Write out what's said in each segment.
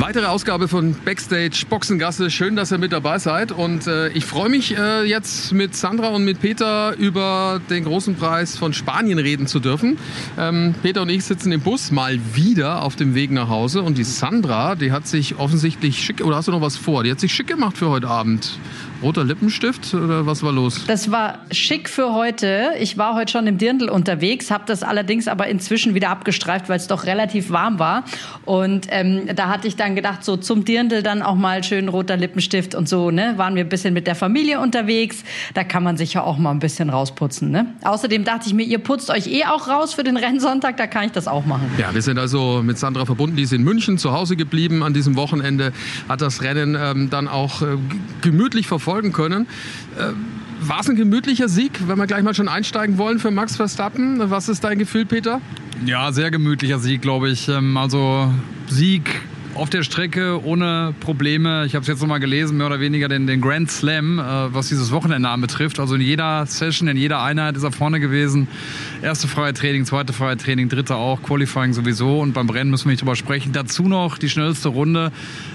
Weitere Ausgabe von Backstage Boxengasse. Schön, dass ihr mit dabei seid. Und äh, ich freue mich äh, jetzt mit Sandra und mit Peter über den großen Preis von Spanien reden zu dürfen. Ähm, Peter und ich sitzen im Bus mal wieder auf dem Weg nach Hause. Und die Sandra, die hat sich offensichtlich schick, oder hast du noch was vor? Die hat sich schick gemacht für heute Abend. Roter Lippenstift oder was war los? Das war schick für heute. Ich war heute schon im Dirndl unterwegs, habe das allerdings aber inzwischen wieder abgestreift, weil es doch relativ warm war. Und ähm, da hatte ich dann gedacht, so zum Dirndl dann auch mal schön roter Lippenstift und so. Ne, waren wir ein bisschen mit der Familie unterwegs. Da kann man sich ja auch mal ein bisschen rausputzen. Ne? Außerdem dachte ich mir, ihr putzt euch eh auch raus für den Rennsonntag, da kann ich das auch machen. Ja, wir sind also mit Sandra verbunden. Die ist in München zu Hause geblieben an diesem Wochenende, hat das Rennen ähm, dann auch äh, gemütlich verfolgt verfolgen können. Äh, war es ein gemütlicher Sieg, wenn wir gleich mal schon einsteigen wollen für Max Verstappen? Was ist dein Gefühl, Peter? Ja, sehr gemütlicher Sieg, glaube ich. Ähm, also Sieg auf der Strecke ohne Probleme. Ich habe es jetzt nochmal gelesen, mehr oder weniger den, den Grand Slam, äh, was dieses Wochenende anbetrifft. Also in jeder Session, in jeder Einheit ist er vorne gewesen. Erste freie Training, zweite freie Training, dritte auch, Qualifying sowieso. Und beim Rennen müssen wir nicht drüber sprechen. Dazu noch die schnellste Runde.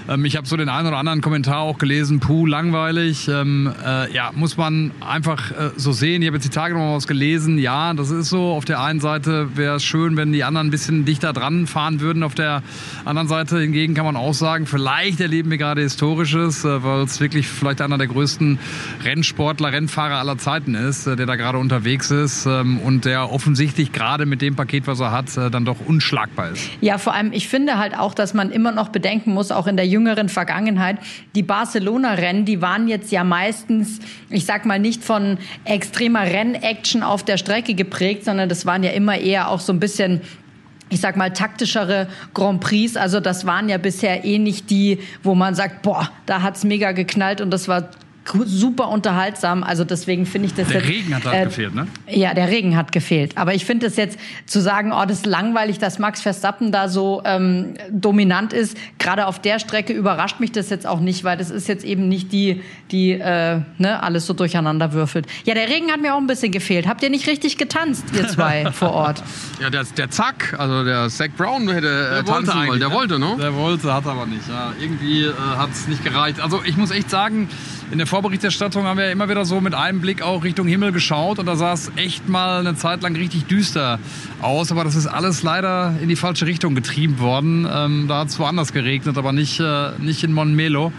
Ähm, ich habe so den einen oder anderen Kommentar auch gelesen. Puh, langweilig. Ähm, äh, ja, muss man einfach äh, so sehen. Ich habe jetzt die Tage noch mal was gelesen. Ja, das ist so. Auf der einen Seite wäre es schön, wenn die anderen ein bisschen dichter dran fahren würden. Auf der anderen Seite hingegen kann man auch sagen, vielleicht erleben wir gerade Historisches, äh, weil es wirklich vielleicht einer der größten Rennsportler, Rennfahrer aller Zeiten ist, äh, der da gerade unterwegs ist ähm, und der offensichtlich gerade mit dem Paket, was er hat, äh, dann doch unschlagbar ist. Ja, vor allem, ich finde halt auch, dass man immer noch bedenken muss, auch in der jüngeren Vergangenheit, die Barcelona-Rennen, die waren jetzt ja meistens, ich sag mal, nicht von extremer Rennaction auf der Strecke geprägt, sondern das waren ja immer eher auch so ein bisschen ich sag mal, taktischere Grand Prix. Also das waren ja bisher eh nicht die, wo man sagt, boah, da hat's mega geknallt und das war super unterhaltsam. Also deswegen finde ich das der jetzt. Der Regen hat halt äh, gefehlt, ne? Ja, der Regen hat gefehlt. Aber ich finde es jetzt zu sagen, oh, das ist langweilig, dass Max Verstappen da so ähm, dominant ist. Gerade auf der Strecke überrascht mich das jetzt auch nicht, weil das ist jetzt eben nicht die, die äh, ne, alles so durcheinander würfelt. Ja, der Regen hat mir auch ein bisschen gefehlt. Habt ihr nicht richtig getanzt, ihr zwei vor Ort? Ja, der, der Zack, also der Zach Brown hätte äh, tanzen wollen. Der wollte, ne? Der wollte, hat aber nicht. Ja, irgendwie äh, hat es nicht gereicht. Also ich muss echt sagen, in der Vorberichterstattung haben wir immer wieder so mit einem Blick auch Richtung Himmel geschaut und da sah es echt mal eine Zeit lang richtig düster aus. Aber das ist alles leider in die falsche Richtung getrieben worden. Ähm, da hat es woanders geregnet, aber nicht, äh, nicht in Monmelo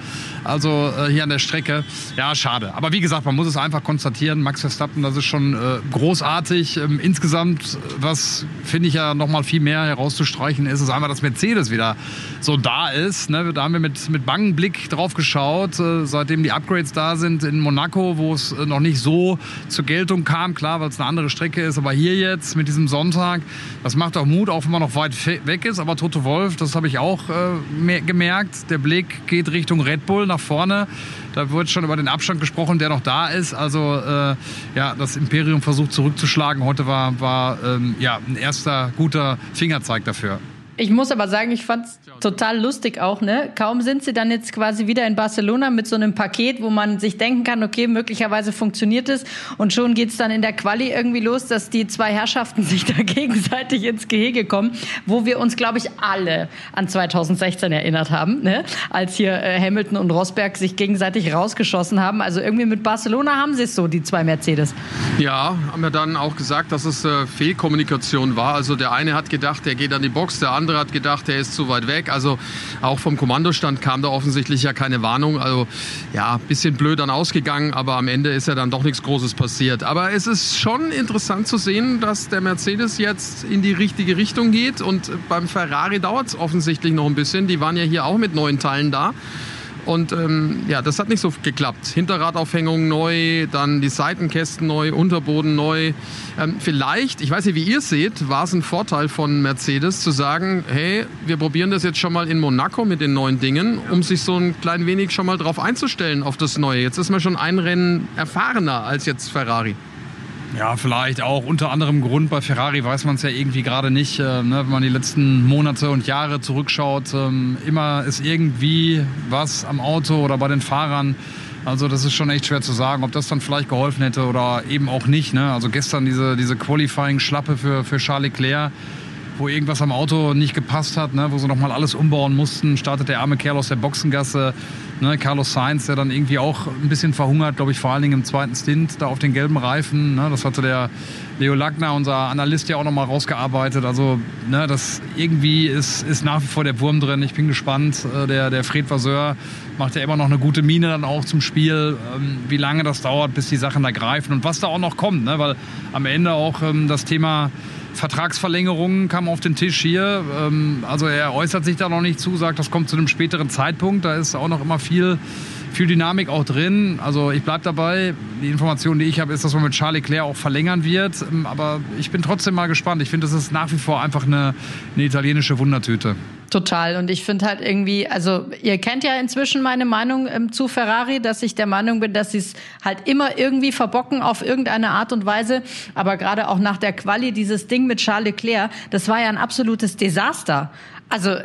also äh, hier an der Strecke. Ja, schade. Aber wie gesagt, man muss es einfach konstatieren. Max Verstappen, das ist schon äh, großartig. Ähm, insgesamt, was finde ich ja noch mal viel mehr herauszustreichen ist, ist einfach, dass Mercedes wieder so da ist. Ne? Da haben wir mit, mit bangem Blick drauf geschaut, äh, seitdem die Upgrades da sind in Monaco, wo es äh, noch nicht so zur Geltung kam. Klar, weil es eine andere Strecke ist. Aber hier jetzt mit diesem Sonntag, das macht auch Mut, auch wenn man noch weit weg ist. Aber Toto Wolf, das habe ich auch äh, gemerkt. Der Blick geht Richtung Red Bull nach vorne. Da wird schon über den Abstand gesprochen, der noch da ist. Also äh, ja, das Imperium versucht zurückzuschlagen. Heute war, war ähm, ja, ein erster guter Fingerzeig dafür. Ich muss aber sagen, ich fand es total lustig auch, ne? Kaum sind sie dann jetzt quasi wieder in Barcelona mit so einem Paket, wo man sich denken kann, okay, möglicherweise funktioniert es und schon geht's dann in der Quali irgendwie los, dass die zwei Herrschaften sich da gegenseitig ins Gehege kommen, wo wir uns, glaube ich, alle an 2016 erinnert haben, ne? Als hier äh, Hamilton und Rosberg sich gegenseitig rausgeschossen haben. Also irgendwie mit Barcelona haben sie es so, die zwei Mercedes. Ja, haben wir dann auch gesagt, dass es äh, Fehlkommunikation war. Also der eine hat gedacht, der geht an die Box, der andere andere hat gedacht, er ist zu weit weg. Also auch vom Kommandostand kam da offensichtlich ja keine Warnung. Also ja, bisschen blöd dann ausgegangen, aber am Ende ist ja dann doch nichts Großes passiert. Aber es ist schon interessant zu sehen, dass der Mercedes jetzt in die richtige Richtung geht und beim Ferrari dauert es offensichtlich noch ein bisschen. Die waren ja hier auch mit neuen Teilen da. Und ähm, ja, das hat nicht so geklappt. Hinterradaufhängung neu, dann die Seitenkästen neu, Unterboden neu. Ähm, vielleicht, ich weiß nicht, wie ihr es seht, war es ein Vorteil von Mercedes zu sagen, hey, wir probieren das jetzt schon mal in Monaco mit den neuen Dingen, um sich so ein klein wenig schon mal drauf einzustellen auf das Neue. Jetzt ist man schon ein Rennen erfahrener als jetzt Ferrari. Ja, vielleicht auch unter anderem Grund. Bei Ferrari weiß man es ja irgendwie gerade nicht. Äh, ne, wenn man die letzten Monate und Jahre zurückschaut, ähm, immer ist irgendwie was am Auto oder bei den Fahrern. Also das ist schon echt schwer zu sagen, ob das dann vielleicht geholfen hätte oder eben auch nicht. Ne? Also gestern diese, diese Qualifying-Schlappe für, für Charles Leclerc wo irgendwas am Auto nicht gepasst hat, ne, wo sie nochmal alles umbauen mussten, startet der arme Kerl aus der Boxengasse. Ne, Carlos Sainz, der dann irgendwie auch ein bisschen verhungert, glaube ich, vor allen Dingen im zweiten Stint, da auf den gelben Reifen. Ne, das hatte der Leo Lackner, unser Analyst, ja auch nochmal rausgearbeitet. Also, ne, das irgendwie ist, ist nach wie vor der Wurm drin. Ich bin gespannt. Äh, der, der Fred Vasseur macht ja immer noch eine gute Miene dann auch zum Spiel. Ähm, wie lange das dauert, bis die Sachen da greifen und was da auch noch kommt. Ne? Weil am Ende auch ähm, das Thema Vertragsverlängerungen kam auf den Tisch hier. Ähm, also er äußert sich da noch nicht zu, sagt, das kommt zu einem späteren Zeitpunkt. Da ist auch noch immer viel, viel Dynamik auch drin. Also ich bleibe dabei. Die Information, die ich habe, ist, dass man mit Charlie Claire auch verlängern wird. Ähm, aber ich bin trotzdem mal gespannt. Ich finde, das ist nach wie vor einfach eine, eine italienische Wundertüte. Total. Und ich finde halt irgendwie, also ihr kennt ja inzwischen meine Meinung ähm, zu Ferrari, dass ich der Meinung bin, dass sie es halt immer irgendwie verbocken auf irgendeine Art und Weise. Aber gerade auch nach der Quali, dieses Ding mit Charles Leclerc, das war ja ein absolutes Desaster. Also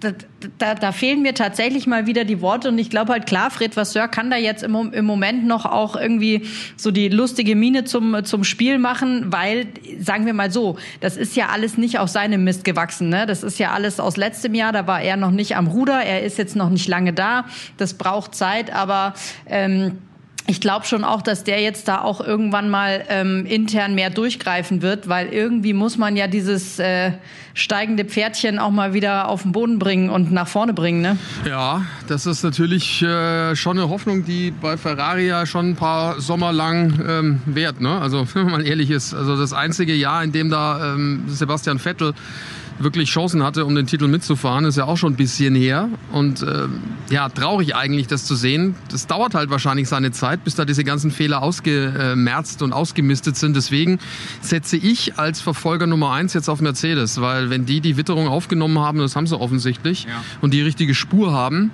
da, da, da fehlen mir tatsächlich mal wieder die Worte und ich glaube halt klar, Fred Vasseur kann da jetzt im, im Moment noch auch irgendwie so die lustige Miene zum, zum Spiel machen, weil, sagen wir mal so, das ist ja alles nicht aus seinem Mist gewachsen. Ne? Das ist ja alles aus letztem Jahr, da war er noch nicht am Ruder, er ist jetzt noch nicht lange da, das braucht Zeit, aber ähm, ich glaube schon auch, dass der jetzt da auch irgendwann mal ähm, intern mehr durchgreifen wird, weil irgendwie muss man ja dieses äh, steigende Pferdchen auch mal wieder auf den Boden bringen und nach vorne bringen. Ne? Ja, das ist natürlich äh, schon eine Hoffnung, die bei Ferrari ja schon ein paar Sommer lang ähm, wert. Ne? Also wenn man ehrlich ist, also das einzige Jahr, in dem da ähm, Sebastian Vettel wirklich Chancen hatte, um den Titel mitzufahren, ist ja auch schon ein bisschen her. Und äh, ja, traurig eigentlich, das zu sehen. Das dauert halt wahrscheinlich seine Zeit, bis da diese ganzen Fehler ausgemerzt und ausgemistet sind. Deswegen setze ich als Verfolger Nummer eins jetzt auf Mercedes, weil wenn die die Witterung aufgenommen haben, das haben sie offensichtlich, ja. und die richtige Spur haben,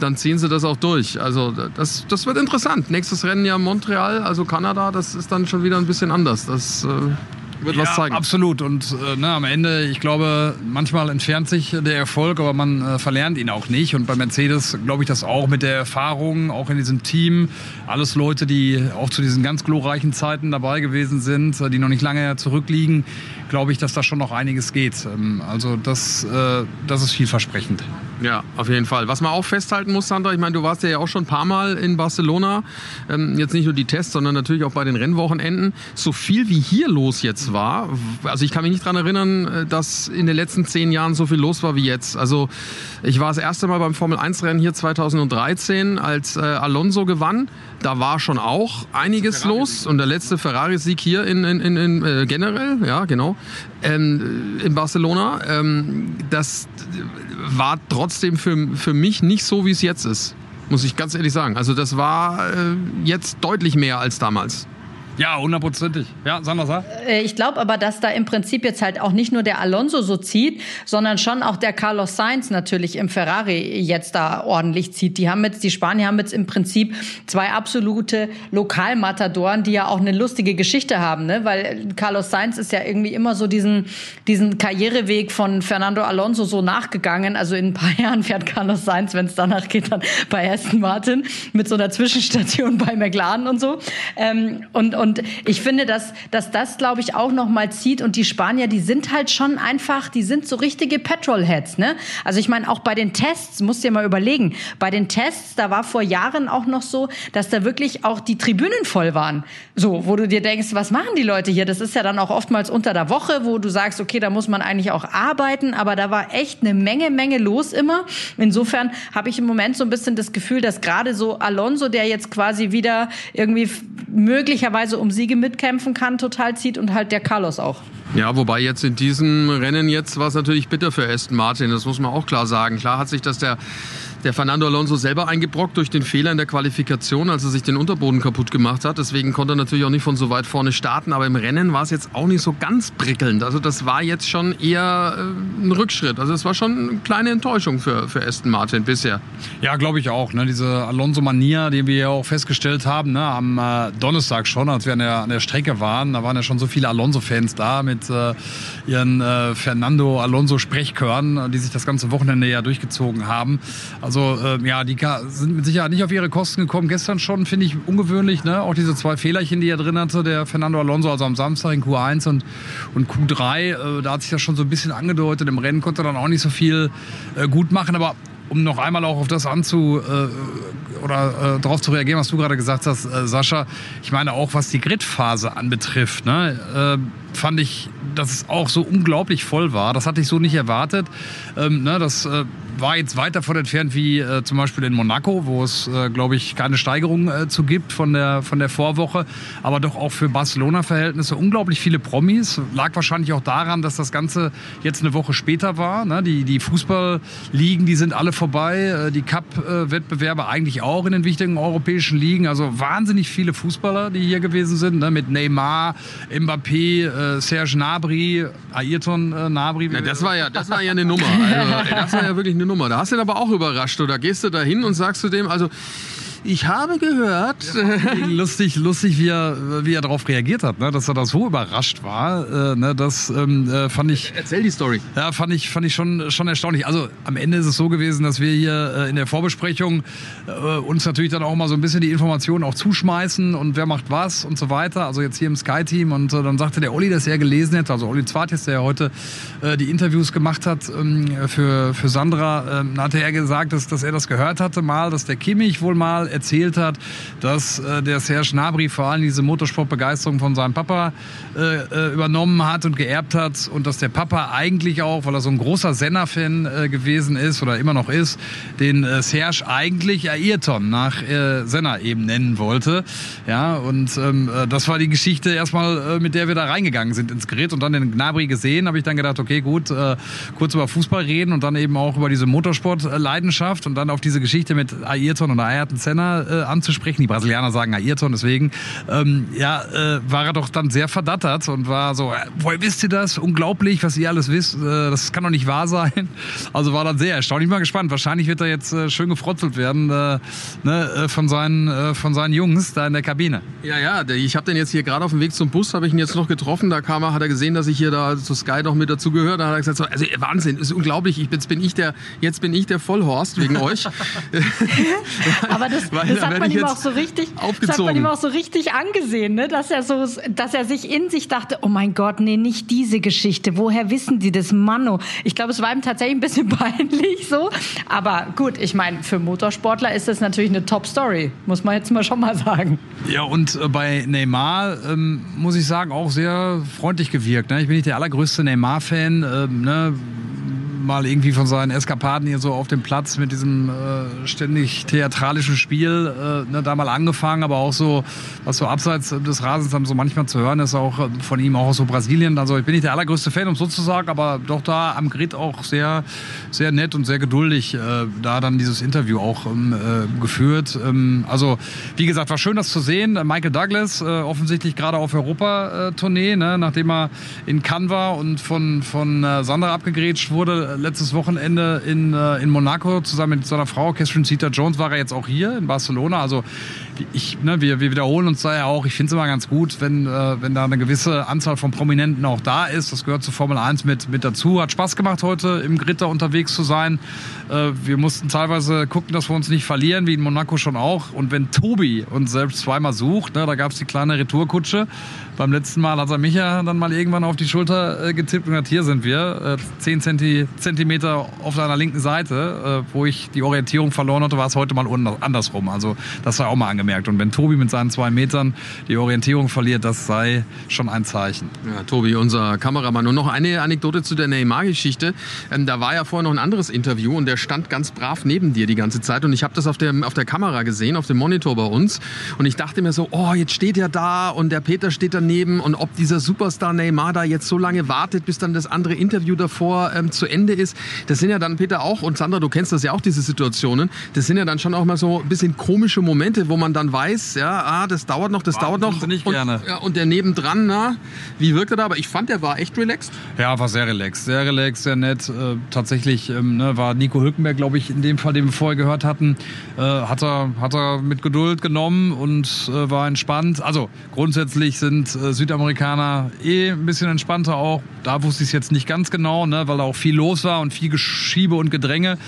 dann ziehen sie das auch durch. Also das, das wird interessant. Nächstes Rennen ja Montreal, also Kanada, das ist dann schon wieder ein bisschen anders. Das äh, wird ja, was zeigen. Absolut. Und äh, ne, am Ende, ich glaube, manchmal entfernt sich der Erfolg, aber man äh, verlernt ihn auch nicht. Und bei Mercedes glaube ich das auch mit der Erfahrung, auch in diesem Team. Alles Leute, die auch zu diesen ganz glorreichen Zeiten dabei gewesen sind, äh, die noch nicht lange zurückliegen, glaube ich, dass da schon noch einiges geht. Ähm, also das, äh, das ist vielversprechend. Ja, auf jeden Fall. Was man auch festhalten muss, Sandra, ich meine, du warst ja auch schon ein paar Mal in Barcelona. Ähm, jetzt nicht nur die Tests, sondern natürlich auch bei den Rennwochenenden. So viel wie hier los jetzt war, also ich kann mich nicht daran erinnern, äh, dass in den letzten zehn Jahren so viel los war wie jetzt. Also ich war das erste Mal beim Formel-1-Rennen hier 2013, als äh, Alonso gewann. Da war schon auch einiges los. Und der letzte Ferrari-Sieg hier in, in, in, in äh, generell, ja genau, ähm, in Barcelona. Ähm, das war trotzdem für, für mich nicht so, wie es jetzt ist. Muss ich ganz ehrlich sagen. Also das war äh, jetzt deutlich mehr als damals. Ja, hundertprozentig. Ja, Sandra, sag. Äh, ich glaube aber, dass da im Prinzip jetzt halt auch nicht nur der Alonso so zieht, sondern schon auch der Carlos Sainz natürlich im Ferrari jetzt da ordentlich zieht. Die haben jetzt, die Spanier haben jetzt im Prinzip zwei absolute Lokalmatadoren, die ja auch eine lustige Geschichte haben, ne? Weil Carlos Sainz ist ja irgendwie immer so diesen, diesen Karriereweg von Fernando Alonso so nachgegangen. Also in ein paar Jahren fährt Carlos Sainz, wenn es danach geht, dann bei Aston Martin mit so einer Zwischenstation bei McLaren und so. Ähm, und, ich finde, dass, dass das, glaube ich, auch noch mal zieht. Und die Spanier, die sind halt schon einfach, die sind so richtige Petrolheads. Ne? Also ich meine, auch bei den Tests, musst dir mal überlegen, bei den Tests, da war vor Jahren auch noch so, dass da wirklich auch die Tribünen voll waren. So, wo du dir denkst, was machen die Leute hier? Das ist ja dann auch oftmals unter der Woche, wo du sagst, okay, da muss man eigentlich auch arbeiten. Aber da war echt eine Menge, Menge los immer. Insofern habe ich im Moment so ein bisschen das Gefühl, dass gerade so Alonso, der jetzt quasi wieder irgendwie möglicherweise um Siege mitkämpfen kann, total zieht und halt der Carlos auch. Ja, wobei jetzt in diesem Rennen jetzt war es natürlich bitter für Aston Martin, das muss man auch klar sagen. Klar hat sich das der der Fernando Alonso selber eingebrockt durch den Fehler in der Qualifikation, als er sich den Unterboden kaputt gemacht hat. Deswegen konnte er natürlich auch nicht von so weit vorne starten. Aber im Rennen war es jetzt auch nicht so ganz prickelnd. Also das war jetzt schon eher äh, ein Rückschritt. Also es war schon eine kleine Enttäuschung für, für Aston Martin bisher. Ja, glaube ich auch. Ne? Diese Alonso-Mania, die wir ja auch festgestellt haben, ne? am äh, Donnerstag schon, als wir an der, an der Strecke waren, da waren ja schon so viele Alonso-Fans da mit äh, ihren äh, Fernando Alonso-Sprechchören, die sich das ganze Wochenende ja durchgezogen haben. Also äh, ja, die sind mit Sicherheit nicht auf ihre Kosten gekommen. Gestern schon, finde ich, ungewöhnlich. Ne? Auch diese zwei Fehlerchen, die er drin hatte, der Fernando Alonso, also am Samstag in Q1 und, und Q3, äh, da hat sich das schon so ein bisschen angedeutet. Im Rennen konnte er dann auch nicht so viel äh, gut machen, aber um noch einmal auch auf das anzu äh, oder äh, darauf zu reagieren, was du gerade gesagt hast, äh, Sascha. Ich meine auch, was die Gridphase anbetrifft, ne, äh, fand ich, dass es auch so unglaublich voll war. Das hatte ich so nicht erwartet. Ähm, ne, das äh, war jetzt weit davon entfernt wie äh, zum Beispiel in Monaco, wo es, äh, glaube ich, keine Steigerung äh, zu gibt von der, von der Vorwoche. Aber doch auch für Barcelona-Verhältnisse unglaublich viele Promis. Lag wahrscheinlich auch daran, dass das Ganze jetzt eine Woche später war. Ne? Die, die Fußballligen, die sind alle vorbei. Äh, die Cup-Wettbewerbe eigentlich auch in den wichtigen europäischen Ligen. Also wahnsinnig viele Fußballer, die hier gewesen sind. Ne? Mit Neymar, Mbappé, äh, Serge Nabri, Ayrton äh, Nabri. Ja, das, war ja, das war ja eine Nummer. Also, das war ja wirklich eine Nummer. Da hast du ihn aber auch überrascht. Oder gehst du da hin und sagst zu dem, also ich habe gehört. lustig, lustig, wie er, wie er darauf reagiert hat, ne? dass er da so überrascht war. Äh, ne? Das ähm, äh, fand ich. Erzähl die Story. Ja, fand ich, fand ich schon, schon erstaunlich. Also am Ende ist es so gewesen, dass wir hier äh, in der Vorbesprechung äh, uns natürlich dann auch mal so ein bisschen die Informationen auch zuschmeißen und wer macht was und so weiter. Also jetzt hier im Sky-Team und äh, dann sagte der Olli, dass er gelesen hätte, also Olli Zwartjes, der ja heute äh, die Interviews gemacht hat ähm, für, für Sandra, ähm, hatte er gesagt, dass, dass er das gehört hatte mal, dass der Kimmich wohl mal erzählt hat, dass äh, der Serge Gnabry vor allem diese Motorsportbegeisterung von seinem Papa äh, äh, übernommen hat und geerbt hat und dass der Papa eigentlich auch, weil er so ein großer Senna-Fan äh, gewesen ist oder immer noch ist, den äh, Serge eigentlich Ayrton nach äh, Senna eben nennen wollte. Ja, und ähm, äh, das war die Geschichte erstmal, äh, mit der wir da reingegangen sind ins Gerät und dann den Gnabry gesehen, habe ich dann gedacht, okay, gut, äh, kurz über Fußball reden und dann eben auch über diese Motorsport-Leidenschaft und dann auf diese Geschichte mit Ayrton und Ayrton Senna äh, anzusprechen. Die Brasilianer sagen Ayrton, deswegen ähm, ja, äh, war er doch dann sehr verdattert und war so, äh, woher wisst ihr das? Unglaublich, was ihr alles wisst. Äh, das kann doch nicht wahr sein. Also war dann sehr erstaunlich. Mal gespannt. Wahrscheinlich wird er jetzt äh, schön gefrotzelt werden äh, ne, äh, von, seinen, äh, von seinen Jungs da in der Kabine. Ja, ja, ich habe den jetzt hier gerade auf dem Weg zum Bus, habe ich ihn jetzt noch getroffen. Da kam er, hat er gesehen, dass ich hier da zu Sky noch mit dazugehöre. Da hat er gesagt, so, also Wahnsinn, ist unglaublich. Ich, jetzt bin ich der, jetzt bin ich der Vollhorst wegen euch. Aber das, Weil das da hat man ihm auch so richtig, das hat man ihm auch so richtig angesehen, ne? dass er so, dass er sich in sich dachte, oh mein Gott, nee, nicht diese Geschichte. Woher wissen die das, Manno? Ich glaube, es war ihm tatsächlich ein bisschen peinlich so. Aber gut, ich meine, für Motorsportler ist das natürlich eine Top-Story, muss man jetzt mal schon mal sagen. Ja, und äh, bei Neymar ähm, muss ich sagen, auch sehr freundlich gewirkt. Ne? Ich bin nicht der allergrößte Neymar-Fan. Ähm, ne? Mal irgendwie von seinen Eskapaden hier so auf dem Platz mit diesem äh, ständig theatralischen Spiel äh, ne, da mal angefangen, aber auch so, was so abseits des Rasens dann so manchmal zu hören ist, auch äh, von ihm auch aus so Brasilien. Also ich bin nicht der allergrößte Fan, um so zu sagen, aber doch da am Grid auch sehr, sehr nett und sehr geduldig äh, da dann dieses Interview auch ähm, äh, geführt. Ähm, also wie gesagt, war schön das zu sehen. Michael Douglas äh, offensichtlich gerade auf Europa-Tournee, ne, nachdem er in Cannes war und von, von äh, Sandra abgegrätscht wurde äh, letztes Wochenende in, äh, in Monaco zusammen mit seiner Frau Catherine Zeta-Jones war er jetzt auch hier in Barcelona. Also ich, ne, wir, wir wiederholen uns da ja auch. Ich finde es immer ganz gut, wenn, äh, wenn da eine gewisse Anzahl von Prominenten auch da ist. Das gehört zur Formel 1 mit, mit dazu. Hat Spaß gemacht, heute im da unterwegs zu sein. Äh, wir mussten teilweise gucken, dass wir uns nicht verlieren, wie in Monaco schon auch. Und wenn Tobi uns selbst zweimal sucht, ne, da gab es die kleine Retourkutsche. Beim letzten Mal hat er mich ja dann mal irgendwann auf die Schulter getippt und gesagt, hier sind wir, äh, 10 Zenti Zentimeter auf deiner linken Seite, äh, wo ich die Orientierung verloren hatte, war es heute mal andersrum. Also das sei auch mal angemerkt. Und wenn Tobi mit seinen zwei Metern die Orientierung verliert, das sei schon ein Zeichen. Ja, Tobi, unser Kameramann. Und noch eine Anekdote zu der Neymar-Geschichte. Ähm, da war ja vorher noch ein anderes Interview und der stand ganz brav neben dir die ganze Zeit. Und ich habe das auf der, auf der Kamera gesehen, auf dem Monitor bei uns. Und ich dachte mir so, oh, jetzt steht er da und der Peter steht daneben. Und ob dieser Superstar Neymar da jetzt so lange wartet, bis dann das andere Interview davor ähm, zu Ende Spannende ist, das sind ja dann, Peter, auch, und Sandra, du kennst das ja auch, diese Situationen, das sind ja dann schon auch mal so ein bisschen komische Momente, wo man dann weiß, ja, ah, das dauert noch, das Warten dauert noch. nicht und, gerne. Ja, und der nebendran, na, wie wirkt er da? Aber ich fand, der war echt relaxed. Ja, war sehr relaxed, sehr relaxed, sehr nett. Äh, tatsächlich ähm, ne, war Nico Hülkenberg, glaube ich, in dem Fall, den wir vorher gehört hatten, äh, hat, er, hat er mit Geduld genommen und äh, war entspannt. Also grundsätzlich sind äh, Südamerikaner eh ein bisschen entspannter auch. Da wusste ich es jetzt nicht ganz genau, ne, weil da auch viel los war und viel Geschiebe und Gedränge.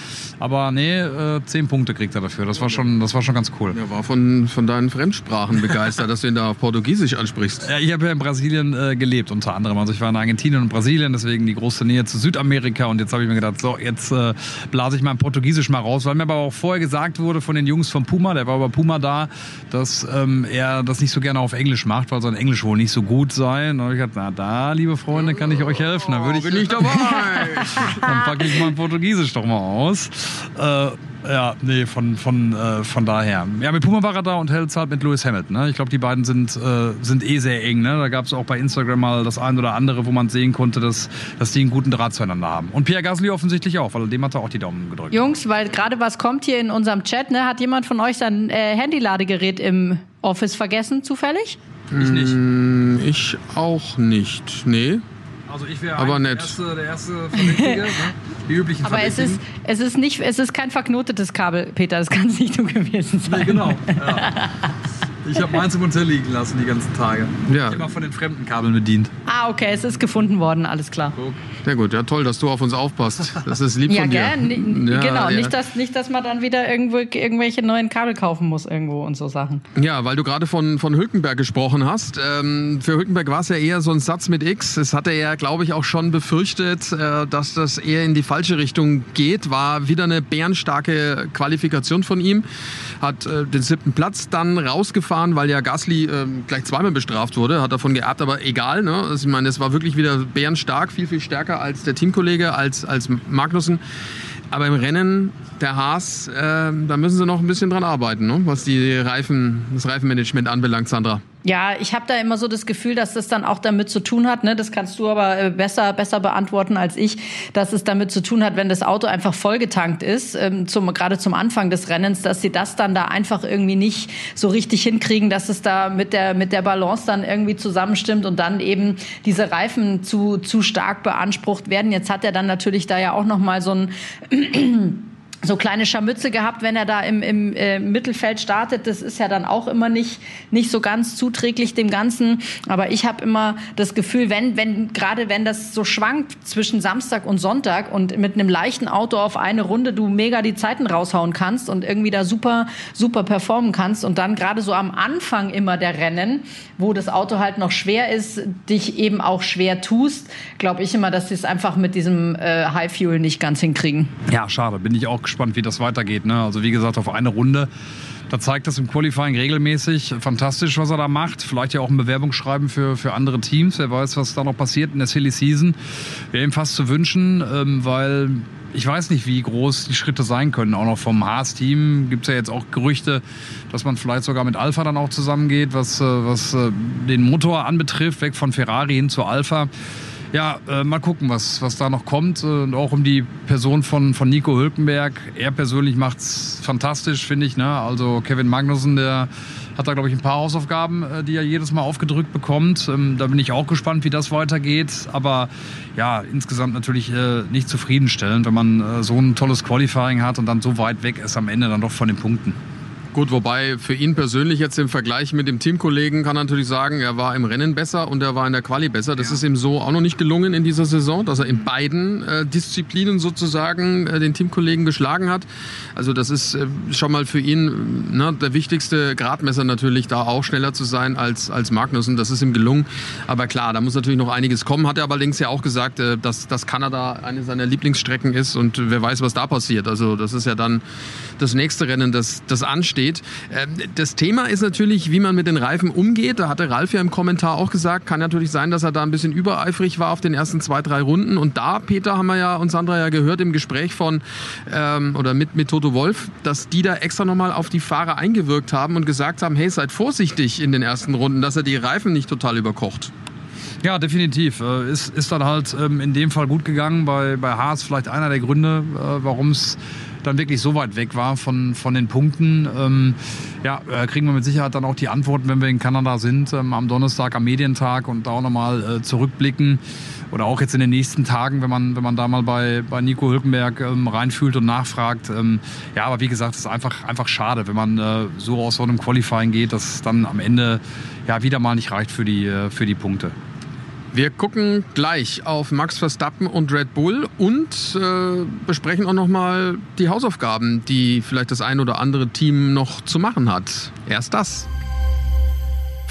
Aber nee, äh, zehn Punkte kriegt er dafür. Das war schon, das war schon ganz cool. Er war von, von deinen Fremdsprachen begeistert, dass du ihn da auf Portugiesisch ansprichst. Ja, ich habe ja in Brasilien äh, gelebt unter anderem. Also ich war in Argentinien und Brasilien, deswegen die große Nähe zu Südamerika. Und jetzt habe ich mir gedacht, so, jetzt äh, blase ich mein Portugiesisch mal raus, weil mir aber auch vorher gesagt wurde von den Jungs von Puma, der war bei Puma da, dass ähm, er das nicht so gerne auf Englisch macht, weil sein Englisch wohl nicht so gut sei. Und ich gedacht, na da, liebe Freunde, kann ich euch helfen. Dann würde ich, bin ich dabei. dann packe ich mein Portugiesisch doch mal aus. Äh, ja, nee, von, von, äh, von daher. Ja, mit Puma war er da und hält halt mit Lewis Hamilton. Ne? Ich glaube, die beiden sind, äh, sind eh sehr eng. Ne? Da gab es auch bei Instagram mal das ein oder andere, wo man sehen konnte, dass, dass die einen guten Draht zueinander haben. Und Pierre Gasly offensichtlich auch, weil dem hat er auch die Daumen gedrückt. Jungs, weil gerade was kommt hier in unserem Chat, ne? Hat jemand von euch sein äh, Handyladegerät im Office vergessen, zufällig? Ich nicht. Hm, Ich auch nicht. Nee. Also ich wäre Aber nett. erste, der erste Verdächtige. ne? Die üblichen Aber es ist, es ist nicht, es ist kein verknotetes Kabel, Peter. Das kann es nicht du gewesen sein. Nee, genau. Ja. Ich habe meins im Hotel liegen lassen die ganzen Tage. Ja. Immer von den fremden Kabeln bedient. Ah, okay, es ist gefunden worden, alles klar. Sehr gut, ja toll, dass du auf uns aufpasst. Das ist lieb Ja, von dir. gell? Ja, genau, ja. Nicht, dass, nicht, dass man dann wieder irgendwo irgendwelche neuen Kabel kaufen muss irgendwo und so Sachen. Ja, weil du gerade von, von Hülkenberg gesprochen hast. Ähm, für Hülkenberg war es ja eher so ein Satz mit X. Es hatte er ja, glaube ich, auch schon befürchtet, äh, dass das eher in die falsche Richtung geht. War wieder eine bärenstarke Qualifikation von ihm. Hat äh, den siebten Platz dann rausgefahren, weil ja Gasly ähm, gleich zweimal bestraft wurde. Hat davon geerbt, aber egal. Ne? Also, ich meine, es war wirklich wieder bärenstark, viel, viel stärker als der Teamkollege, als, als Magnussen. Aber im Rennen, der Haas, äh, da müssen sie noch ein bisschen dran arbeiten, ne? was die Reifen, das Reifenmanagement anbelangt, Sandra. Ja, ich habe da immer so das Gefühl, dass das dann auch damit zu tun hat, ne? das kannst du aber äh, besser, besser beantworten als ich, dass es damit zu tun hat, wenn das Auto einfach vollgetankt ist, ähm, zum, gerade zum Anfang des Rennens, dass sie das dann da einfach irgendwie nicht so richtig hinkriegen, dass es da mit der, mit der Balance dann irgendwie zusammenstimmt und dann eben diese Reifen zu, zu stark beansprucht werden. Jetzt hat er dann natürlich da ja auch nochmal so ein 咳 so kleine Scharmütze gehabt, wenn er da im, im äh, Mittelfeld startet. Das ist ja dann auch immer nicht, nicht so ganz zuträglich dem Ganzen. Aber ich habe immer das Gefühl, wenn, wenn, gerade wenn das so schwankt zwischen Samstag und Sonntag und mit einem leichten Auto auf eine Runde du mega die Zeiten raushauen kannst und irgendwie da super, super performen kannst und dann gerade so am Anfang immer der Rennen, wo das Auto halt noch schwer ist, dich eben auch schwer tust, glaube ich immer, dass sie es einfach mit diesem äh, High Fuel nicht ganz hinkriegen. Ja, schade. Bin ich auch gespannt, wie das weitergeht. Ne? Also wie gesagt, auf eine Runde. Da zeigt das im Qualifying regelmäßig. Fantastisch, was er da macht. Vielleicht ja auch ein Bewerbungsschreiben für, für andere Teams. Wer weiß, was da noch passiert in der Silly Season. Wäre ihm fast zu wünschen, ähm, weil ich weiß nicht, wie groß die Schritte sein können. Auch noch vom Haas-Team gibt es ja jetzt auch Gerüchte, dass man vielleicht sogar mit Alpha dann auch zusammengeht, was, äh, was äh, den Motor anbetrifft, weg von Ferrari hin zu Alpha. Ja, äh, mal gucken, was, was da noch kommt. Äh, Und auch um die Person von, von Nico Hülkenberg. Er persönlich macht's fantastisch, finde ich. Ne? Also Kevin Magnussen, der hat da, glaube ich, ein paar Hausaufgaben, äh, die er jedes Mal aufgedrückt bekommt. Ähm, da bin ich auch gespannt, wie das weitergeht. Aber ja, insgesamt natürlich äh, nicht zufriedenstellend, wenn man äh, so ein tolles Qualifying hat und dann so weit weg ist am Ende dann doch von den Punkten. Gut, wobei für ihn persönlich jetzt im Vergleich mit dem Teamkollegen kann er natürlich sagen, er war im Rennen besser und er war in der Quali besser. Das ist ihm so auch noch nicht gelungen in dieser Saison, dass er in beiden äh, Disziplinen sozusagen äh, den Teamkollegen geschlagen hat. Also das ist äh, schon mal für ihn äh, ne, der wichtigste Gradmesser natürlich, da auch schneller zu sein als, als Magnussen. Das ist ihm gelungen. Aber klar, da muss natürlich noch einiges kommen. Hat er allerdings ja auch gesagt, äh, dass, dass Kanada eine seiner Lieblingsstrecken ist und wer weiß, was da passiert. Also das ist ja dann das nächste Rennen, das, das ansteht. Ähm, Das Thema ist natürlich, wie man mit den Reifen umgeht. Da hatte Ralf ja im Kommentar auch gesagt, kann natürlich sein, dass er da ein bisschen übereifrig war auf den ersten zwei, drei Runden. Und da, Peter, haben wir ja und Sandra ja gehört im Gespräch von ähm, oder mit, mit Toto Wolf, dass die da extra nochmal auf die Fahrer eingewirkt haben und gesagt haben, hey, seid vorsichtig in den ersten Runden, dass er die Reifen nicht total überkocht. Ja, definitiv. Äh, ist, ist dann halt ähm, in dem Fall gut gegangen. Bei, bei Haas vielleicht einer der Gründe, äh, warum es dann wirklich so weit weg war von, von den Punkten. Ähm, ja, äh, kriegen wir mit Sicherheit dann auch die Antworten, wenn wir in Kanada sind, ähm, am Donnerstag, am Medientag und da auch nochmal äh, zurückblicken. Oder auch jetzt in den nächsten Tagen, wenn man, wenn man da mal bei, bei Nico Hülkenberg ähm, reinfühlt und nachfragt. Ähm, ja, aber wie gesagt, es ist einfach, einfach schade, wenn man äh, so aus so einem Qualifying geht, dass es dann am Ende ja wieder mal nicht reicht für die, äh, für die Punkte. Wir gucken gleich auf Max Verstappen und Red Bull und äh, besprechen auch nochmal die Hausaufgaben, die vielleicht das ein oder andere Team noch zu machen hat. Erst das.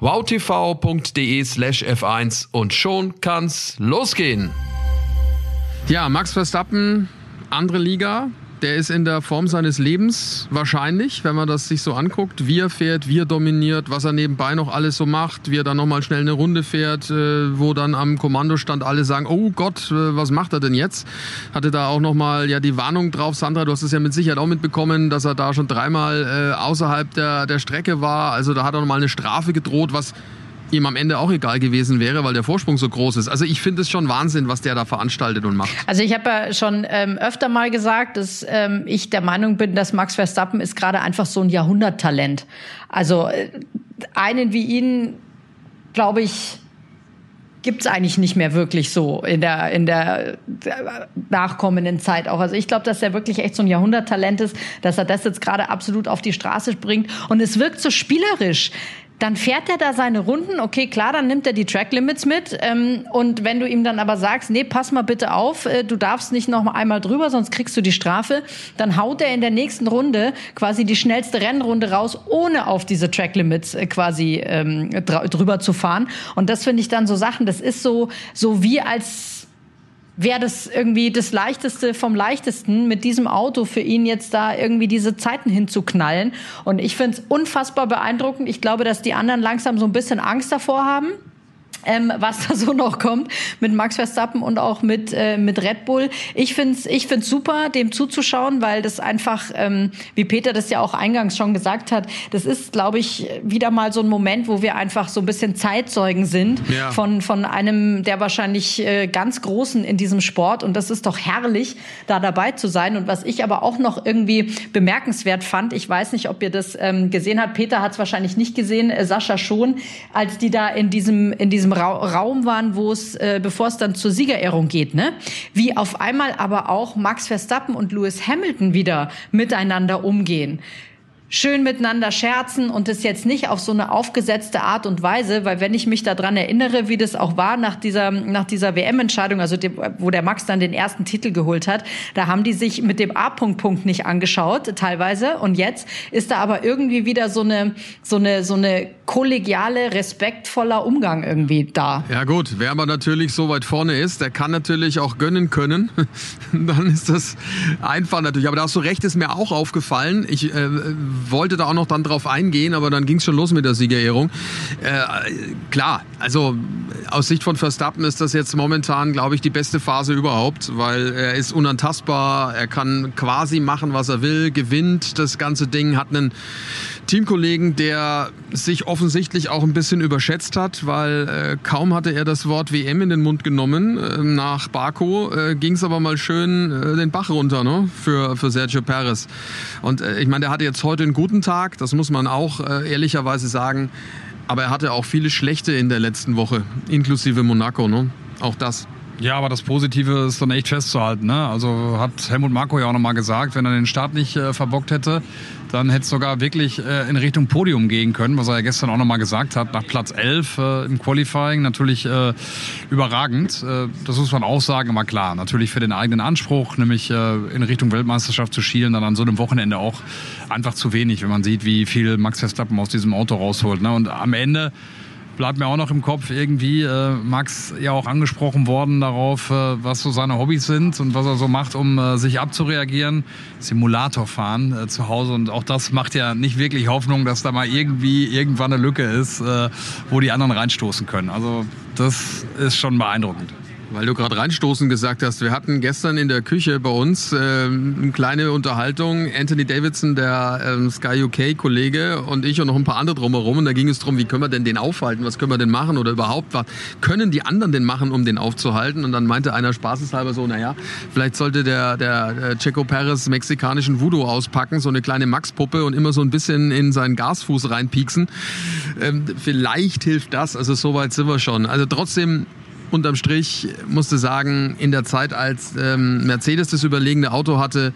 wowtv.de slash F1 und schon kann's losgehen. Ja, Max Verstappen, andere Liga, der ist in der Form seines Lebens wahrscheinlich, wenn man das sich so anguckt, wie er fährt, wie er dominiert, was er nebenbei noch alles so macht, wie er dann nochmal schnell eine Runde fährt, äh, wo dann am Kommandostand alle sagen, oh Gott, äh, was macht er denn jetzt? Hatte da auch nochmal ja die Warnung drauf, Sandra, du hast es ja mit Sicherheit auch mitbekommen, dass er da schon dreimal äh, außerhalb der, der Strecke war, also da hat er nochmal eine Strafe gedroht, was ihm am Ende auch egal gewesen wäre, weil der Vorsprung so groß ist. Also ich finde es schon Wahnsinn, was der da veranstaltet und macht. Also ich habe ja schon ähm, öfter mal gesagt, dass ähm, ich der Meinung bin, dass Max Verstappen ist gerade einfach so ein Jahrhunderttalent. Also äh, einen wie ihn, glaube ich, gibt es eigentlich nicht mehr wirklich so in der, in der nachkommenden Zeit auch. Also ich glaube, dass er wirklich echt so ein Jahrhunderttalent ist, dass er das jetzt gerade absolut auf die Straße bringt. Und es wirkt so spielerisch dann fährt er da seine Runden, okay, klar, dann nimmt er die Track Limits mit. Ähm, und wenn du ihm dann aber sagst, nee, pass mal bitte auf, äh, du darfst nicht noch einmal drüber, sonst kriegst du die Strafe, dann haut er in der nächsten Runde quasi die schnellste Rennrunde raus, ohne auf diese Track Limits äh, quasi ähm, drüber zu fahren. Und das finde ich dann so Sachen, das ist so, so wie als wäre das irgendwie das Leichteste vom Leichtesten, mit diesem Auto für ihn jetzt da irgendwie diese Zeiten hinzuknallen. Und ich finde es unfassbar beeindruckend. Ich glaube, dass die anderen langsam so ein bisschen Angst davor haben ähm, was da so noch kommt mit Max Verstappen und auch mit, äh, mit Red Bull. Ich finde es ich find's super, dem zuzuschauen, weil das einfach, ähm, wie Peter das ja auch eingangs schon gesagt hat, das ist, glaube ich, wieder mal so ein Moment, wo wir einfach so ein bisschen Zeitzeugen sind ja. von, von einem der wahrscheinlich äh, ganz Großen in diesem Sport. Und das ist doch herrlich, da dabei zu sein. Und was ich aber auch noch irgendwie bemerkenswert fand, ich weiß nicht, ob ihr das ähm, gesehen habt, Peter hat es wahrscheinlich nicht gesehen, äh, Sascha schon, als die da in diesem, in diesem diesem Ra Raum waren, wo es, äh, bevor es dann zur Siegerehrung geht, ne? Wie auf einmal aber auch Max Verstappen und Lewis Hamilton wieder miteinander umgehen schön miteinander scherzen und das jetzt nicht auf so eine aufgesetzte Art und Weise, weil wenn ich mich daran erinnere, wie das auch war nach dieser, nach dieser WM-Entscheidung, also dem, wo der Max dann den ersten Titel geholt hat, da haben die sich mit dem A-Punkt-Punkt nicht angeschaut, teilweise. Und jetzt ist da aber irgendwie wieder so eine, so eine, so eine kollegiale, respektvoller Umgang irgendwie da. Ja gut, wer aber natürlich so weit vorne ist, der kann natürlich auch gönnen können. dann ist das einfach natürlich. Aber da hast du recht, ist mir auch aufgefallen. Ich äh, wollte da auch noch dann drauf eingehen, aber dann ging es schon los mit der Siegerehrung. Äh, klar, also aus Sicht von Verstappen ist das jetzt momentan, glaube ich, die beste Phase überhaupt, weil er ist unantastbar, er kann quasi machen, was er will, gewinnt das ganze Ding, hat einen Teamkollegen, der sich offensichtlich auch ein bisschen überschätzt hat, weil äh, kaum hatte er das Wort WM in den Mund genommen. Äh, nach Baku äh, ging es aber mal schön äh, den Bach runter ne? für, für Sergio Perez. Und äh, ich meine, der hatte jetzt heute einen guten Tag, das muss man auch äh, ehrlicherweise sagen. Aber er hatte auch viele schlechte in der letzten Woche, inklusive Monaco. Ne? Auch das. Ja, aber das Positive ist dann echt festzuhalten. Ne? Also hat Helmut Marko ja auch nochmal gesagt, wenn er den Start nicht äh, verbockt hätte, dann hätte es sogar wirklich äh, in Richtung Podium gehen können, was er ja gestern auch nochmal gesagt hat. Nach Platz 11 äh, im Qualifying natürlich äh, überragend. Äh, das muss man auch sagen, aber klar, natürlich für den eigenen Anspruch, nämlich äh, in Richtung Weltmeisterschaft zu schielen, dann an so einem Wochenende auch einfach zu wenig, wenn man sieht, wie viel Max Verstappen aus diesem Auto rausholt. Ne? Und am Ende bleibt mir auch noch im Kopf irgendwie, äh, Max ja auch angesprochen worden darauf, äh, was so seine Hobbys sind und was er so macht, um äh, sich abzureagieren. Simulator fahren äh, zu Hause und auch das macht ja nicht wirklich Hoffnung, dass da mal irgendwie irgendwann eine Lücke ist, äh, wo die anderen reinstoßen können. Also das ist schon beeindruckend. Weil du gerade reinstoßen gesagt hast, wir hatten gestern in der Küche bei uns äh, eine kleine Unterhaltung. Anthony Davidson, der ähm, Sky UK-Kollege und ich und noch ein paar andere drumherum. Und da ging es darum, wie können wir denn den aufhalten? Was können wir denn machen? Oder überhaupt, was können die anderen denn machen, um den aufzuhalten? Und dann meinte einer spaßeshalber so, naja, vielleicht sollte der, der, der Checo Perez mexikanischen Voodoo auspacken, so eine kleine Max-Puppe und immer so ein bisschen in seinen Gasfuß reinpieksen. Ähm, vielleicht hilft das. Also so weit sind wir schon. Also trotzdem unterm Strich musste sagen, in der Zeit, als ähm, Mercedes das überlegene Auto hatte,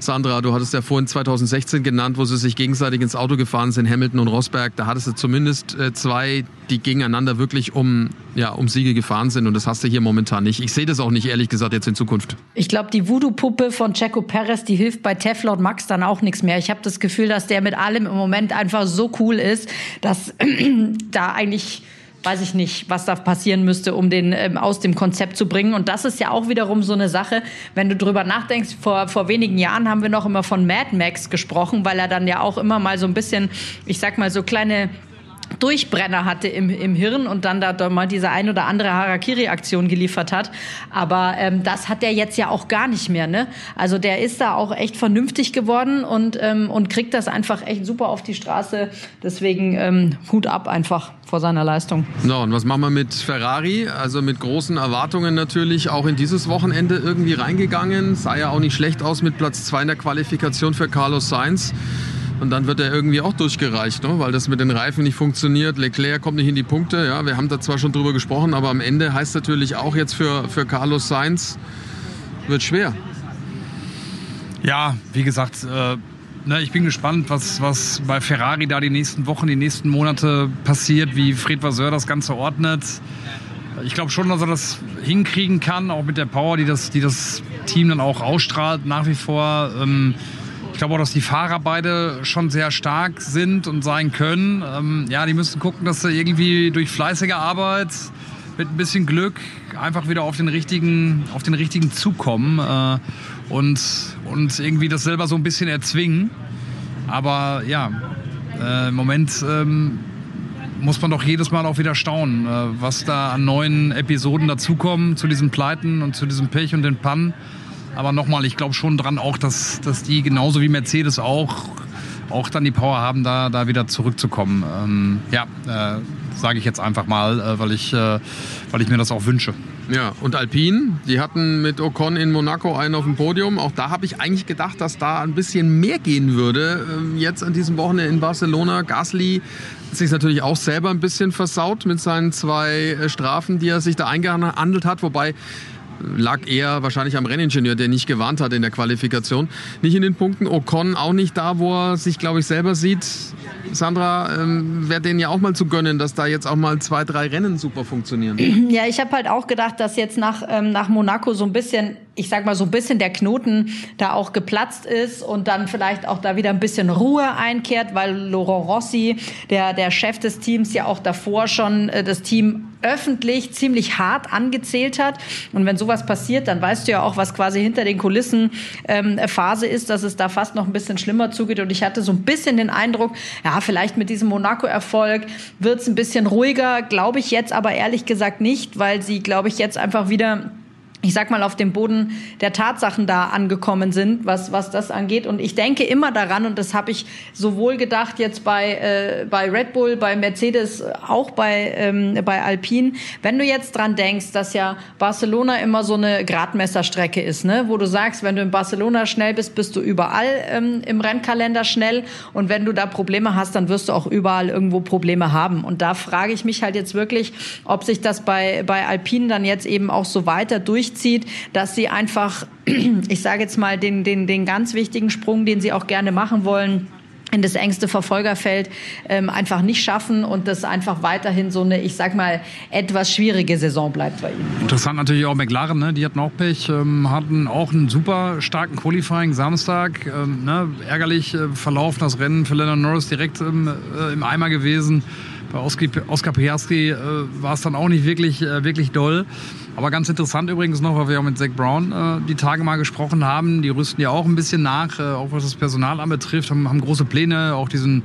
Sandra, du hattest ja vorhin 2016 genannt, wo sie sich gegenseitig ins Auto gefahren sind, Hamilton und Rosberg. Da hattest du zumindest äh, zwei, die gegeneinander wirklich um, ja, um Siege gefahren sind. Und das hast du hier momentan nicht. Ich sehe das auch nicht, ehrlich gesagt, jetzt in Zukunft. Ich glaube, die Voodoo-Puppe von Checo Perez, die hilft bei Teflon Max dann auch nichts mehr. Ich habe das Gefühl, dass der mit allem im Moment einfach so cool ist, dass da eigentlich weiß ich nicht, was da passieren müsste, um den ähm, aus dem Konzept zu bringen. Und das ist ja auch wiederum so eine Sache, wenn du drüber nachdenkst, vor, vor wenigen Jahren haben wir noch immer von Mad Max gesprochen, weil er dann ja auch immer mal so ein bisschen, ich sag mal, so kleine Durchbrenner hatte im, im Hirn und dann da mal diese ein oder andere Harakiri-Aktion geliefert hat. Aber ähm, das hat der jetzt ja auch gar nicht mehr. Ne? Also der ist da auch echt vernünftig geworden und, ähm, und kriegt das einfach echt super auf die Straße. Deswegen ähm, Hut ab einfach vor seiner Leistung. So, und was machen wir mit Ferrari? Also mit großen Erwartungen natürlich auch in dieses Wochenende irgendwie reingegangen. Sah ja auch nicht schlecht aus mit Platz 2 in der Qualifikation für Carlos Sainz. Und dann wird er irgendwie auch durchgereicht, ne? weil das mit den Reifen nicht funktioniert. Leclerc kommt nicht in die Punkte. Ja, wir haben da zwar schon drüber gesprochen, aber am Ende heißt natürlich auch jetzt für, für Carlos Sainz, wird schwer. Ja, wie gesagt, äh, ne, ich bin gespannt, was, was bei Ferrari da die nächsten Wochen, die nächsten Monate passiert, wie Fred Vasseur das Ganze ordnet. Ich glaube schon, dass er das hinkriegen kann, auch mit der Power, die das, die das Team dann auch ausstrahlt, nach wie vor. Ähm, ich glaube auch, dass die Fahrer beide schon sehr stark sind und sein können. Ähm, ja, die müssen gucken, dass sie irgendwie durch fleißige Arbeit mit ein bisschen Glück einfach wieder auf den richtigen, auf den richtigen Zug kommen äh, und, und irgendwie das selber so ein bisschen erzwingen. Aber ja, äh, im Moment ähm, muss man doch jedes Mal auch wieder staunen, äh, was da an neuen Episoden dazukommen zu diesen Pleiten und zu diesem Pech und den Pannen. Aber nochmal, ich glaube schon dran auch, dass, dass die genauso wie Mercedes auch, auch dann die Power haben, da, da wieder zurückzukommen. Ähm, ja, äh, sage ich jetzt einfach mal, äh, weil, ich, äh, weil ich mir das auch wünsche. Ja, und Alpine, die hatten mit Ocon in Monaco einen auf dem Podium. Auch da habe ich eigentlich gedacht, dass da ein bisschen mehr gehen würde. Ähm, jetzt an diesem Wochenende in Barcelona. Gasly hat sich natürlich auch selber ein bisschen versaut mit seinen zwei äh, Strafen, die er sich da eingehandelt hat. Wobei lag eher wahrscheinlich am Renningenieur, der nicht gewarnt hat in der Qualifikation. Nicht in den Punkten. Ocon auch nicht da, wo er sich, glaube ich, selber sieht. Sandra, ähm, wäre denen ja auch mal zu gönnen, dass da jetzt auch mal zwei, drei Rennen super funktionieren. Ja, ich habe halt auch gedacht, dass jetzt nach, ähm, nach Monaco so ein bisschen ich sag mal, so ein bisschen der Knoten da auch geplatzt ist und dann vielleicht auch da wieder ein bisschen Ruhe einkehrt, weil Laurent Rossi, der, der Chef des Teams, ja auch davor schon äh, das Team öffentlich ziemlich hart angezählt hat. Und wenn sowas passiert, dann weißt du ja auch, was quasi hinter den Kulissen ähm, Phase ist, dass es da fast noch ein bisschen schlimmer zugeht. Und ich hatte so ein bisschen den Eindruck, ja, vielleicht mit diesem Monaco-Erfolg wird es ein bisschen ruhiger, glaube ich jetzt aber ehrlich gesagt nicht, weil sie, glaube ich, jetzt einfach wieder ich sag mal, auf dem Boden der Tatsachen da angekommen sind, was, was das angeht. Und ich denke immer daran, und das habe ich sowohl gedacht jetzt bei, äh, bei Red Bull, bei Mercedes, auch bei, ähm, bei Alpine, wenn du jetzt dran denkst, dass ja Barcelona immer so eine Gradmesserstrecke ist, ne? wo du sagst, wenn du in Barcelona schnell bist, bist du überall ähm, im Rennkalender schnell. Und wenn du da Probleme hast, dann wirst du auch überall irgendwo Probleme haben. Und da frage ich mich halt jetzt wirklich, ob sich das bei, bei Alpine dann jetzt eben auch so weiter durch durchzieht, dass sie einfach, ich sage jetzt mal, den, den, den ganz wichtigen Sprung, den sie auch gerne machen wollen, in das engste Verfolgerfeld ähm, einfach nicht schaffen und das einfach weiterhin so eine, ich sag mal, etwas schwierige Saison bleibt bei ihnen. Interessant natürlich auch McLaren, ne? die hatten auch Pech, ähm, hatten auch einen super starken Qualifying Samstag. Ähm, ne? Ärgerlich äh, verlaufen das Rennen für Lennon Norris direkt im, äh, im Eimer gewesen. Bei Oskar Piastri äh, war es dann auch nicht wirklich, äh, wirklich doll. Aber ganz interessant übrigens noch, weil wir auch mit Zach Brown äh, die Tage mal gesprochen haben. Die rüsten ja auch ein bisschen nach, äh, auch was das Personal anbetrifft, haben, haben große Pläne, auch diesen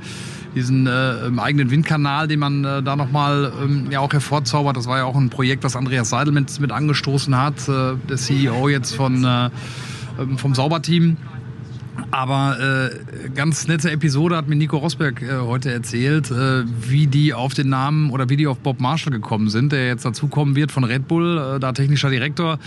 diesen äh, eigenen Windkanal, den man äh, da nochmal ähm, ja auch hervorzaubert. Das war ja auch ein Projekt, das Andreas Seidel mit, mit angestoßen hat, äh, der CEO jetzt von, äh, ähm, vom Sauberteam. Aber äh, ganz nette Episode hat mir Nico Rosberg äh, heute erzählt, äh, wie die auf den Namen oder wie die auf Bob Marshall gekommen sind, der jetzt dazukommen wird von Red Bull, äh, da technischer Direktor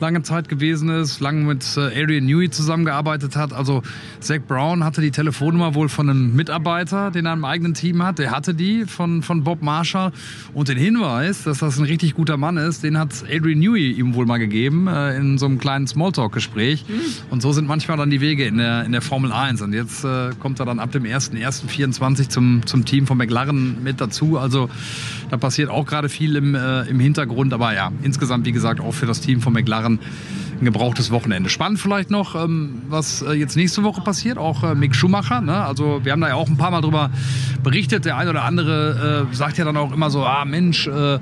lange Zeit gewesen ist, lange mit äh, Adrian Newey zusammengearbeitet hat. Also Zach Brown hatte die Telefonnummer wohl von einem Mitarbeiter, den er im eigenen Team hat. Der hatte die von, von Bob Marshall. Und den Hinweis, dass das ein richtig guter Mann ist, den hat Adrian Newey ihm wohl mal gegeben äh, in so einem kleinen Smalltalk-Gespräch. Mhm. Und so sind manchmal dann die Wege in der, in der Formel 1. Und jetzt äh, kommt er dann ab dem 1.1.24 zum, zum Team von McLaren mit dazu. Also da passiert auch gerade viel im, äh, im Hintergrund. Aber ja, insgesamt, wie gesagt, auch für das Team von McLaren waren ein gebrauchtes Wochenende. Spannend vielleicht noch, ähm, was äh, jetzt nächste Woche passiert, auch äh, Mick Schumacher. Ne? Also wir haben da ja auch ein paar Mal drüber berichtet. Der eine oder andere äh, sagt ja dann auch immer so, ah Mensch, äh,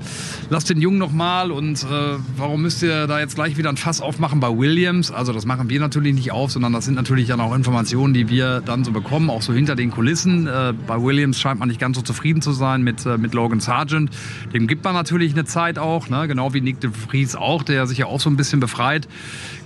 lass den Jungen noch mal und äh, warum müsst ihr da jetzt gleich wieder ein Fass aufmachen bei Williams? Also das machen wir natürlich nicht auf, sondern das sind natürlich dann auch Informationen, die wir dann so bekommen, auch so hinter den Kulissen. Äh, bei Williams scheint man nicht ganz so zufrieden zu sein mit, mit Logan Sargent. Dem gibt man natürlich eine Zeit auch, ne? genau wie Nick de Vries auch, der sich ja auch so ein bisschen befreit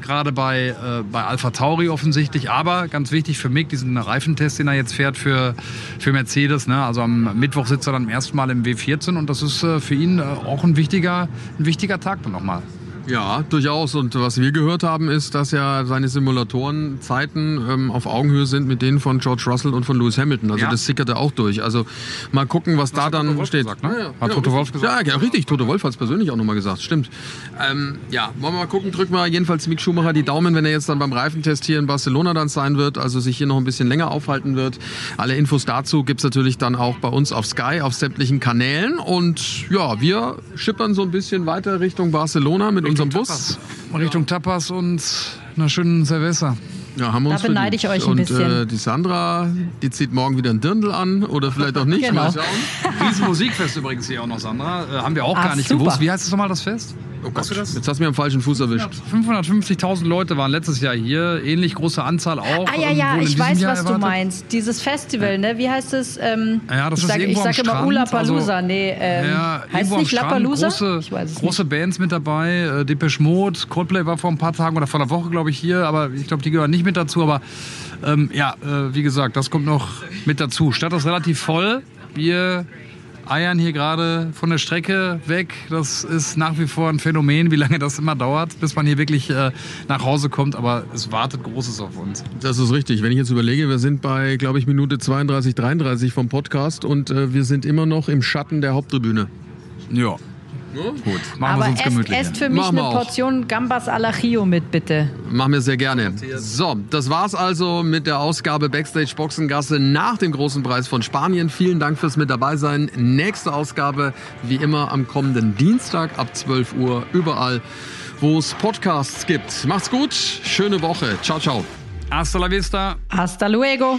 gerade bei, äh, bei Alpha Tauri offensichtlich. Aber ganz wichtig für Mick, diesen Reifentest, den er jetzt fährt für, für Mercedes. Ne? Also am Mittwoch sitzt er dann zum ersten Mal im W14 und das ist äh, für ihn äh, auch ein wichtiger, ein wichtiger Tag nochmal. Ja, durchaus. Und was wir gehört haben, ist, dass ja seine Simulatorenzeiten ähm, auf Augenhöhe sind mit denen von George Russell und von Lewis Hamilton. Also ja. das sickerte auch durch. Also mal gucken, was das da dann steht. Gesagt, ne? ja. Hat ja, Toto Wolf gesagt? Ja, richtig. Toto Wolf hat es persönlich auch nochmal gesagt. Stimmt. Ähm, ja, wollen wir mal gucken. Drücken wir jedenfalls Mick Schumacher die Daumen, wenn er jetzt dann beim Reifentest hier in Barcelona dann sein wird, also sich hier noch ein bisschen länger aufhalten wird. Alle Infos dazu gibt's natürlich dann auch bei uns auf Sky, auf sämtlichen Kanälen. Und ja, wir schippern so ein bisschen weiter Richtung Barcelona mit unserem Bus. Tapas. Richtung Tapas und einer schönen Cerveza. Ja, haben wir uns da beneide ich euch ein und, bisschen. Äh, die Sandra, die zieht morgen wieder ein Dirndl an oder vielleicht auch nicht. genau. Riesenmusikfest übrigens hier auch noch, Sandra. Äh, haben wir auch Ach, gar nicht super. gewusst. Wie heißt es nochmal, das Fest? Oh Gott, du das? Jetzt hast du mir am falschen Fuß erwischt. 550.000 Leute waren letztes Jahr hier, ähnlich große Anzahl auch. Ah ja, ja, ich weiß, Jahr was erwartet. du meinst. Dieses Festival, ne? Wie heißt es? Ähm, ja, das ich ist sag, irgendwo Ich sage immer Ula Palooza. Also, nee, ähm, ja, heißt es nicht La Palooza? Große, große Bands mit dabei. Äh, Depeche Mode, Coldplay war vor ein paar Tagen oder vor einer Woche, glaube ich, hier. Aber ich glaube, die gehören nicht mit dazu. Aber ähm, ja, äh, wie gesagt, das kommt noch mit dazu. Stadt ist relativ voll. Wir eiern hier gerade von der Strecke weg. Das ist nach wie vor ein Phänomen, wie lange das immer dauert, bis man hier wirklich äh, nach Hause kommt. Aber es wartet Großes auf uns. Das ist richtig. Wenn ich jetzt überlege, wir sind bei, glaube ich, Minute 32, 33 vom Podcast und äh, wir sind immer noch im Schatten der Haupttribüne. Ja, Ne? Gut, machen wir uns gemütlich. Esst für mich machen eine Portion Gambas al Ajillo mit, bitte. Machen wir sehr gerne. So, das war's also mit der Ausgabe Backstage Boxengasse nach dem großen Preis von Spanien. Vielen Dank fürs mit dabei sein. Nächste Ausgabe wie immer am kommenden Dienstag ab 12 Uhr überall, wo es Podcasts gibt. Macht's gut, schöne Woche. Ciao, ciao. Hasta la vista. Hasta luego.